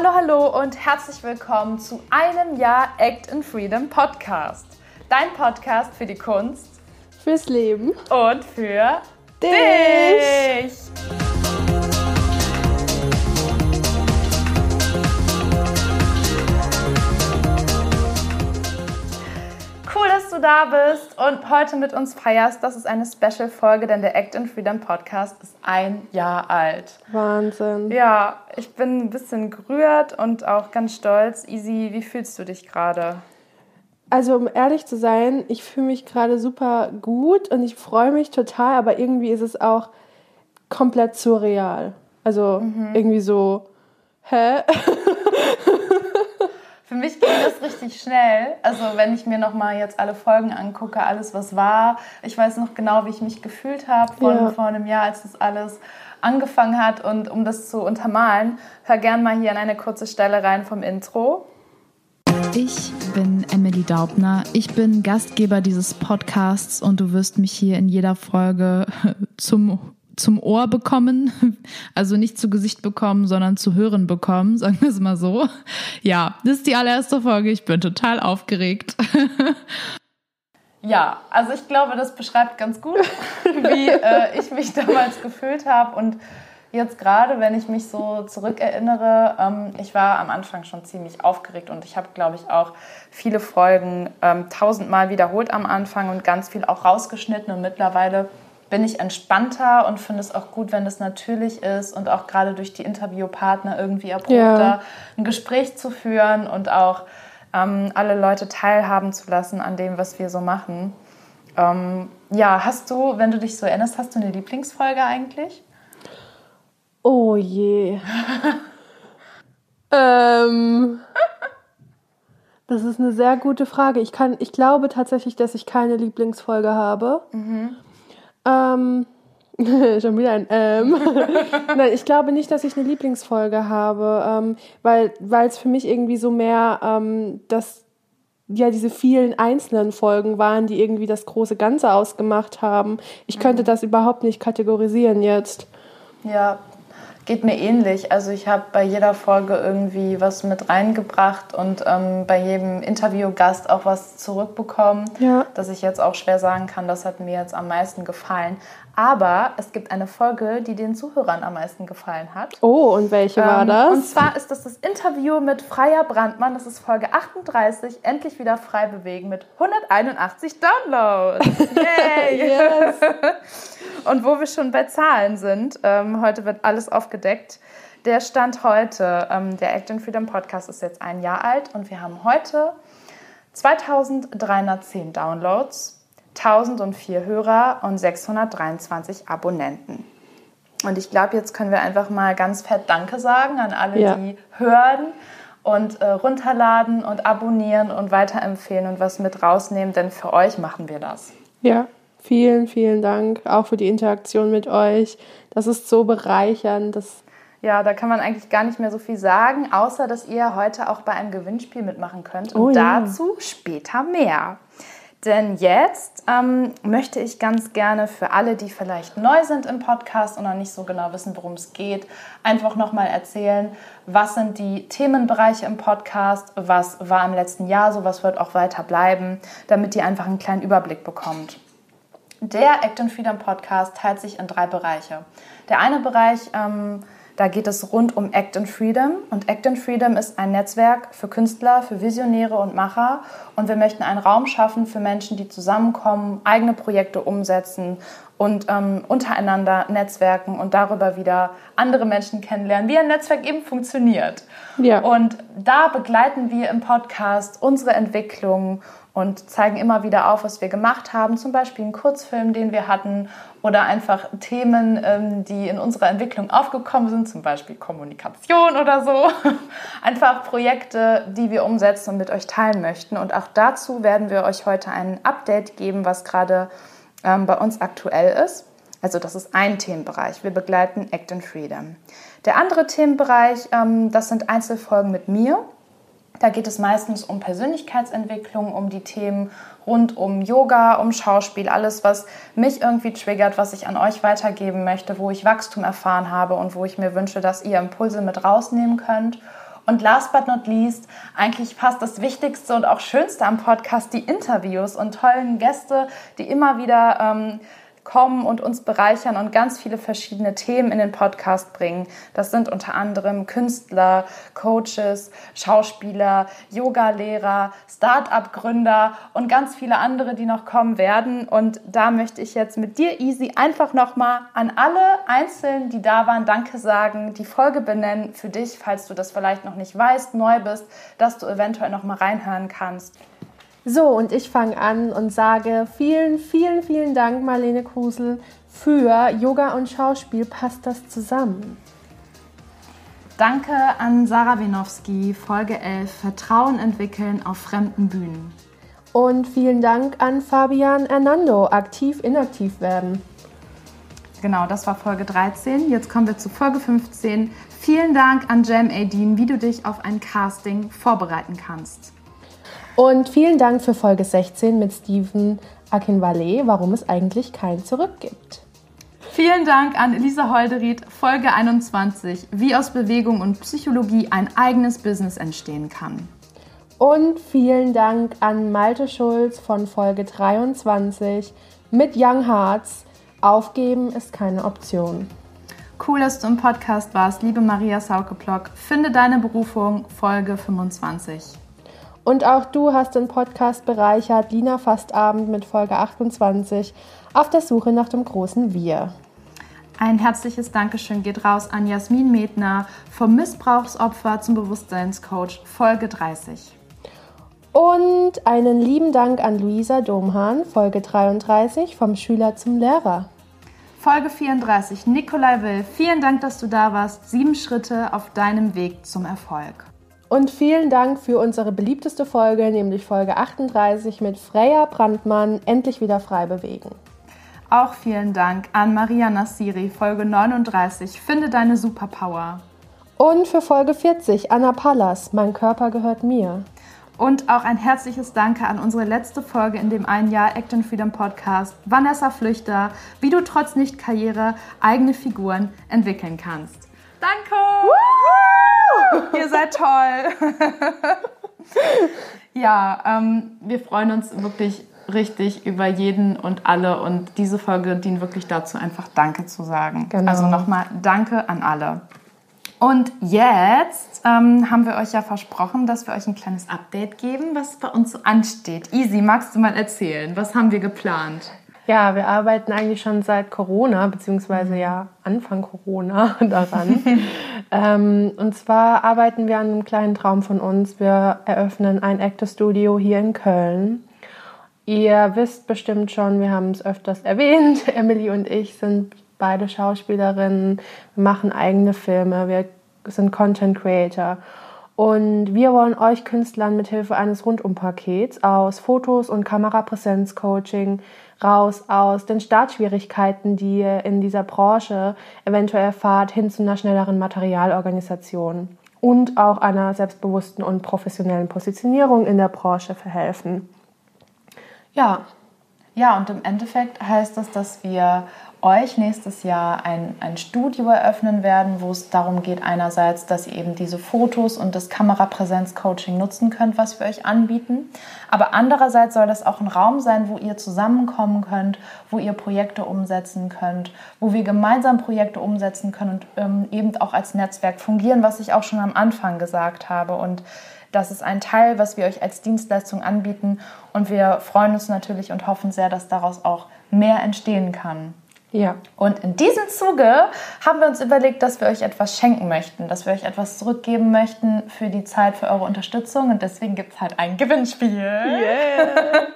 Hallo, hallo und herzlich willkommen zu einem Jahr Act in Freedom Podcast. Dein Podcast für die Kunst, fürs Leben und für dich. dich. Du da bist und heute mit uns feierst. Das ist eine Special-Folge, denn der Act in Freedom Podcast ist ein Jahr alt. Wahnsinn. Ja, ich bin ein bisschen gerührt und auch ganz stolz. Easy, wie fühlst du dich gerade? Also, um ehrlich zu sein, ich fühle mich gerade super gut und ich freue mich total, aber irgendwie ist es auch komplett surreal. Also, mhm. irgendwie so, hä? Für mich ging das richtig schnell. Also wenn ich mir noch mal jetzt alle Folgen angucke, alles was war. Ich weiß noch genau, wie ich mich gefühlt habe von ja. vor einem Jahr, als das alles angefangen hat. Und um das zu untermalen, hör gern mal hier an eine kurze Stelle rein vom Intro. Ich bin Emily Daubner. Ich bin Gastgeber dieses Podcasts und du wirst mich hier in jeder Folge zum zum Ohr bekommen, also nicht zu Gesicht bekommen, sondern zu hören bekommen, sagen wir es mal so. Ja, das ist die allererste Folge. Ich bin total aufgeregt. Ja, also ich glaube, das beschreibt ganz gut, wie äh, ich mich damals gefühlt habe und jetzt gerade, wenn ich mich so zurückerinnere, ähm, ich war am Anfang schon ziemlich aufgeregt und ich habe, glaube ich, auch viele Folgen ähm, tausendmal wiederholt am Anfang und ganz viel auch rausgeschnitten und mittlerweile bin ich entspannter und finde es auch gut, wenn es natürlich ist und auch gerade durch die Interviewpartner irgendwie erprobter, ja. ein Gespräch zu führen und auch ähm, alle Leute teilhaben zu lassen an dem, was wir so machen. Ähm, ja, hast du, wenn du dich so erinnerst, hast du eine Lieblingsfolge eigentlich? Oh je. ähm, das ist eine sehr gute Frage. Ich, kann, ich glaube tatsächlich, dass ich keine Lieblingsfolge habe. Mhm. Ähm, schon wieder ein Ähm. Nein, ich glaube nicht, dass ich eine Lieblingsfolge habe, ähm, weil es für mich irgendwie so mehr ähm, das ja diese vielen einzelnen Folgen waren, die irgendwie das große Ganze ausgemacht haben. Ich könnte mhm. das überhaupt nicht kategorisieren jetzt. Ja, Geht mir ähnlich. Also ich habe bei jeder Folge irgendwie was mit reingebracht und ähm, bei jedem Interviewgast auch was zurückbekommen, ja. dass ich jetzt auch schwer sagen kann, das hat mir jetzt am meisten gefallen. Aber es gibt eine Folge, die den Zuhörern am meisten gefallen hat. Oh, und welche war ähm, das? Und zwar ist das das Interview mit Freier Brandmann. Das ist Folge 38, endlich wieder frei bewegen mit 181 Downloads. Yay! yes. Und wo wir schon bei Zahlen sind, ähm, heute wird alles aufgedeckt. Der Stand heute, ähm, der Act Freedom Podcast ist jetzt ein Jahr alt und wir haben heute 2310 Downloads 1004 Hörer und 623 Abonnenten. Und ich glaube, jetzt können wir einfach mal ganz fett Danke sagen an alle, ja. die hören und äh, runterladen und abonnieren und weiterempfehlen und was mit rausnehmen, denn für euch machen wir das. Ja, vielen, vielen Dank auch für die Interaktion mit euch. Das ist so bereichernd. Das ja, da kann man eigentlich gar nicht mehr so viel sagen, außer dass ihr heute auch bei einem Gewinnspiel mitmachen könnt. Und oh, ja. dazu später mehr. Denn jetzt ähm, möchte ich ganz gerne für alle, die vielleicht neu sind im Podcast und noch nicht so genau wissen, worum es geht, einfach nochmal erzählen, was sind die Themenbereiche im Podcast, was war im letzten Jahr so, was wird auch weiter bleiben, damit ihr einfach einen kleinen Überblick bekommt. Der Act Freedom Podcast teilt sich in drei Bereiche. Der eine Bereich ähm, da geht es rund um Act in Freedom. Und Act in Freedom ist ein Netzwerk für Künstler, für Visionäre und Macher. Und wir möchten einen Raum schaffen für Menschen, die zusammenkommen, eigene Projekte umsetzen und ähm, untereinander netzwerken und darüber wieder andere Menschen kennenlernen, wie ein Netzwerk eben funktioniert. Ja. Und da begleiten wir im Podcast unsere Entwicklung und zeigen immer wieder auf, was wir gemacht haben. Zum Beispiel einen Kurzfilm, den wir hatten oder einfach Themen, ähm, die in unserer Entwicklung aufgekommen sind, zum Beispiel Kommunikation oder so. Einfach Projekte, die wir umsetzen und mit euch teilen möchten. Und auch dazu werden wir euch heute ein Update geben, was gerade ähm, bei uns aktuell ist. Also das ist ein Themenbereich. Wir begleiten Act in Freedom. Der andere Themenbereich, ähm, das sind Einzelfolgen mit mir. Da geht es meistens um Persönlichkeitsentwicklung, um die Themen rund um Yoga, um Schauspiel, alles, was mich irgendwie triggert, was ich an euch weitergeben möchte, wo ich Wachstum erfahren habe und wo ich mir wünsche, dass ihr Impulse mit rausnehmen könnt. Und last but not least, eigentlich fast das Wichtigste und auch Schönste am Podcast, die Interviews und tollen Gäste, die immer wieder ähm, kommen und uns bereichern und ganz viele verschiedene Themen in den Podcast bringen. Das sind unter anderem Künstler, Coaches, Schauspieler, Yogalehrer, Start-up-Gründer und ganz viele andere, die noch kommen werden. Und da möchte ich jetzt mit dir, Easy, einfach nochmal an alle Einzelnen, die da waren, Danke sagen, die Folge benennen für dich, falls du das vielleicht noch nicht weißt, neu bist, dass du eventuell nochmal reinhören kannst. So, und ich fange an und sage vielen, vielen, vielen Dank, Marlene Krusel, für Yoga und Schauspiel passt das zusammen. Danke an Sarah Winowski, Folge 11, Vertrauen entwickeln auf fremden Bühnen. Und vielen Dank an Fabian Hernando, aktiv, inaktiv werden. Genau, das war Folge 13. Jetzt kommen wir zu Folge 15. Vielen Dank an Jam Adine, wie du dich auf ein Casting vorbereiten kannst. Und vielen Dank für Folge 16 mit Steven Akinwale, warum es eigentlich kein Zurück gibt. Vielen Dank an Elisa Holderied, Folge 21, wie aus Bewegung und Psychologie ein eigenes Business entstehen kann. Und vielen Dank an Malte Schulz von Folge 23 mit Young Hearts. Aufgeben ist keine Option. Cool, dass du im Podcast warst, liebe Maria Sauke-Block. Finde deine Berufung, Folge 25. Und auch du hast den Podcast bereichert, Lina Fastabend mit Folge 28, auf der Suche nach dem großen Wir. Ein herzliches Dankeschön geht raus an Jasmin Medner vom Missbrauchsopfer zum Bewusstseinscoach, Folge 30. Und einen lieben Dank an Luisa Domhahn, Folge 33, vom Schüler zum Lehrer. Folge 34, Nikolai Will, vielen Dank, dass du da warst. Sieben Schritte auf deinem Weg zum Erfolg. Und vielen Dank für unsere beliebteste Folge, nämlich Folge 38 mit Freya Brandmann, endlich wieder frei bewegen. Auch vielen Dank an Maria Nassiri, Folge 39, Finde deine Superpower. Und für Folge 40, Anna Pallas, Mein Körper gehört mir. Und auch ein herzliches Danke an unsere letzte Folge in dem ein Jahr Act and Freedom Podcast, Vanessa Flüchter, wie du trotz Nicht-Karriere eigene Figuren entwickeln kannst. Danke! Ihr seid toll. ja, ähm, wir freuen uns wirklich richtig über jeden und alle und diese Folge dient wirklich dazu, einfach Danke zu sagen. Genau. Also nochmal Danke an alle. Und jetzt ähm, haben wir euch ja versprochen, dass wir euch ein kleines Update geben, was bei uns so ansteht. Easy, magst du mal erzählen? Was haben wir geplant? Ja, wir arbeiten eigentlich schon seit Corona, beziehungsweise ja Anfang Corona daran. ähm, und zwar arbeiten wir an einem kleinen Traum von uns. Wir eröffnen ein Actor Studio hier in Köln. Ihr wisst bestimmt schon, wir haben es öfters erwähnt, Emily und ich sind beide Schauspielerinnen, wir machen eigene Filme, wir sind Content Creator. Und wir wollen euch Künstlern mithilfe eines Rundumpakets aus Fotos und Kamerapräsenz-Coaching raus aus den Startschwierigkeiten, die ihr in dieser Branche eventuell erfahrt, hin zu einer schnelleren Materialorganisation und auch einer selbstbewussten und professionellen Positionierung in der Branche verhelfen. Ja. Ja, und im Endeffekt heißt das, dass wir euch nächstes Jahr ein, ein Studio eröffnen werden, wo es darum geht, einerseits, dass ihr eben diese Fotos und das Kamerapräsenz-Coaching nutzen könnt, was wir euch anbieten. Aber andererseits soll das auch ein Raum sein, wo ihr zusammenkommen könnt, wo ihr Projekte umsetzen könnt, wo wir gemeinsam Projekte umsetzen können und ähm, eben auch als Netzwerk fungieren, was ich auch schon am Anfang gesagt habe. Und das ist ein Teil, was wir euch als Dienstleistung anbieten. Und wir freuen uns natürlich und hoffen sehr, dass daraus auch mehr entstehen kann. Ja. Und in diesem Zuge haben wir uns überlegt, dass wir euch etwas schenken möchten, dass wir euch etwas zurückgeben möchten für die Zeit, für eure Unterstützung. Und deswegen gibt es halt ein Gewinnspiel. Yeah.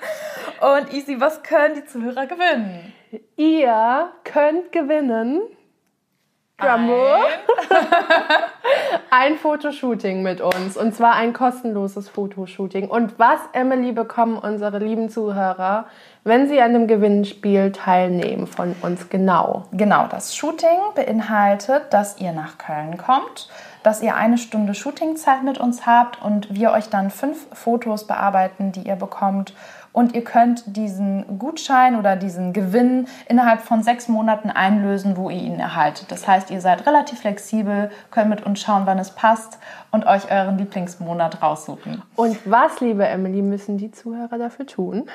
Und Easy, was können die Zuhörer gewinnen? Ihr könnt gewinnen. Drumroll. ein Fotoshooting mit uns. Und zwar ein kostenloses Fotoshooting. Und was, Emily, bekommen unsere lieben Zuhörer? wenn Sie an dem Gewinnspiel teilnehmen von uns genau? Genau, das Shooting beinhaltet, dass ihr nach Köln kommt, dass ihr eine Stunde Shootingzeit mit uns habt und wir euch dann fünf Fotos bearbeiten, die ihr bekommt, und ihr könnt diesen Gutschein oder diesen Gewinn innerhalb von sechs Monaten einlösen, wo ihr ihn erhaltet. Das heißt, ihr seid relativ flexibel, könnt mit uns schauen, wann es passt und euch euren Lieblingsmonat raussuchen. Und was, liebe Emily, müssen die Zuhörer dafür tun?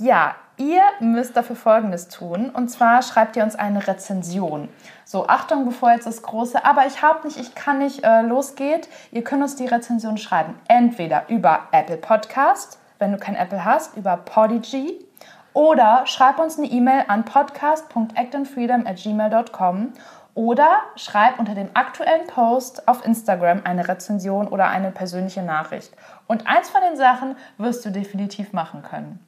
Ja, ihr müsst dafür Folgendes tun. Und zwar schreibt ihr uns eine Rezension. So, Achtung, bevor jetzt das große, aber ich habe nicht, ich kann nicht äh, losgeht. Ihr könnt uns die Rezension schreiben. Entweder über Apple Podcast, wenn du kein Apple hast, über Podigy. Oder schreib uns eine E-Mail an podcast.actandfreedom@gmail.com oder schreib unter dem aktuellen Post auf Instagram eine Rezension oder eine persönliche Nachricht. Und eins von den Sachen wirst du definitiv machen können.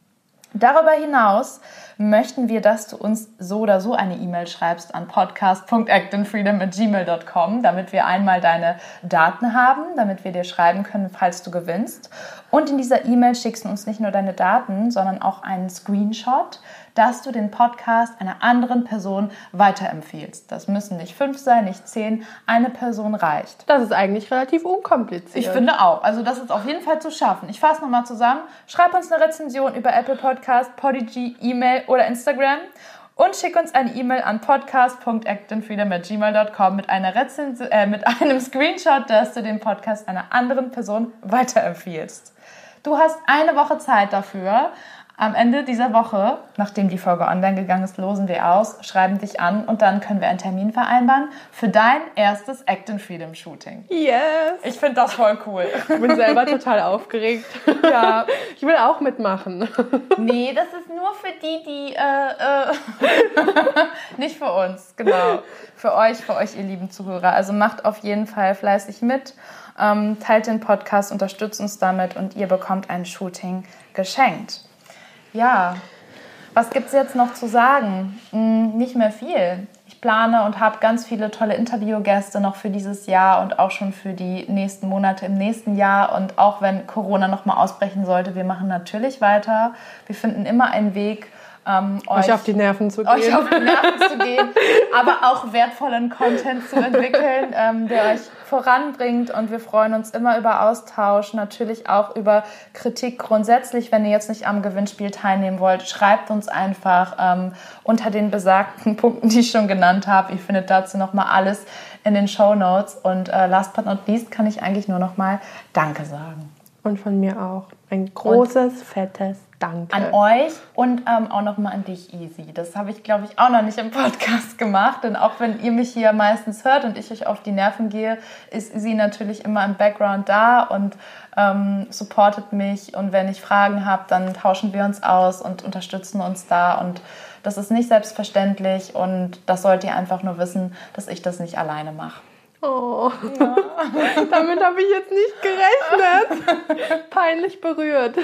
Darüber hinaus möchten wir, dass du uns so oder so eine E-Mail schreibst an podcast.actinfreedom@gmail.com, damit wir einmal deine Daten haben, damit wir dir schreiben können, falls du gewinnst. Und in dieser E-Mail schickst du uns nicht nur deine Daten, sondern auch einen Screenshot dass du den Podcast einer anderen Person weiterempfiehlst. Das müssen nicht fünf sein, nicht zehn. Eine Person reicht. Das ist eigentlich relativ unkompliziert. Ich finde auch. Also das ist auf jeden Fall zu schaffen. Ich fasse nochmal zusammen. Schreib uns eine Rezension über Apple Podcast, Podigy, E-Mail oder Instagram und schick uns eine E-Mail an podcast.actinfreedom.gmail.com mit, äh, mit einem Screenshot, dass du den Podcast einer anderen Person weiterempfiehlst. Du hast eine Woche Zeit dafür. Am Ende dieser Woche, nachdem die Folge online gegangen ist, losen wir aus, schreiben dich an und dann können wir einen Termin vereinbaren für dein erstes Act in Freedom Shooting. Yes! Ich finde das voll cool. Ich bin selber total aufgeregt. Ja. Ich will auch mitmachen. Nee, das ist nur für die, die. Äh, äh nicht für uns, genau. Für euch, für euch, ihr lieben Zuhörer. Also macht auf jeden Fall fleißig mit. Ähm, teilt den Podcast, unterstützt uns damit und ihr bekommt ein Shooting geschenkt. Ja, was gibt es jetzt noch zu sagen? Hm, nicht mehr viel. Ich plane und habe ganz viele tolle Interviewgäste noch für dieses Jahr und auch schon für die nächsten Monate im nächsten Jahr. Und auch wenn Corona nochmal ausbrechen sollte, wir machen natürlich weiter. Wir finden immer einen Weg, ähm, euch, euch, auf die Nerven zu gehen. Euch auf die Nerven zu gehen, aber auch wertvollen Content zu entwickeln, ähm, der euch voranbringt. Und wir freuen uns immer über Austausch, natürlich auch über Kritik grundsätzlich. Wenn ihr jetzt nicht am Gewinnspiel teilnehmen wollt, schreibt uns einfach ähm, unter den besagten Punkten, die ich schon genannt habe. Ihr findet dazu nochmal alles in den Show Notes. Und äh, last but not least kann ich eigentlich nur nochmal Danke sagen. Und von mir auch. Ein großes, und fettes Danke. An euch und ähm, auch nochmal an dich, Easy. Das habe ich, glaube ich, auch noch nicht im Podcast gemacht. Denn auch wenn ihr mich hier meistens hört und ich euch auf die Nerven gehe, ist sie natürlich immer im Background da und ähm, supportet mich. Und wenn ich Fragen habe, dann tauschen wir uns aus und unterstützen uns da. Und das ist nicht selbstverständlich. Und das sollt ihr einfach nur wissen, dass ich das nicht alleine mache. Oh, ja. damit habe ich jetzt nicht gerechnet. Peinlich berührt.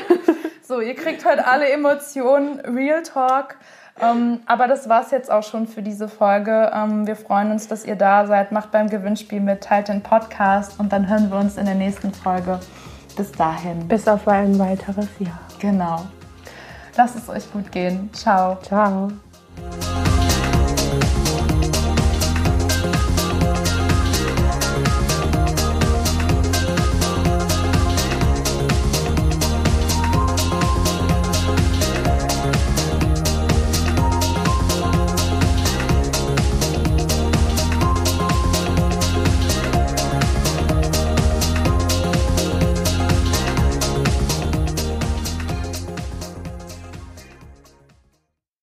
So, ihr kriegt heute alle Emotionen, Real Talk. Ähm, aber das war es jetzt auch schon für diese Folge. Ähm, wir freuen uns, dass ihr da seid. Macht beim Gewinnspiel mit, teilt den Podcast und dann hören wir uns in der nächsten Folge. Bis dahin. Bis auf ein weiteres Jahr. Genau. Lasst es euch gut gehen. Ciao. Ciao.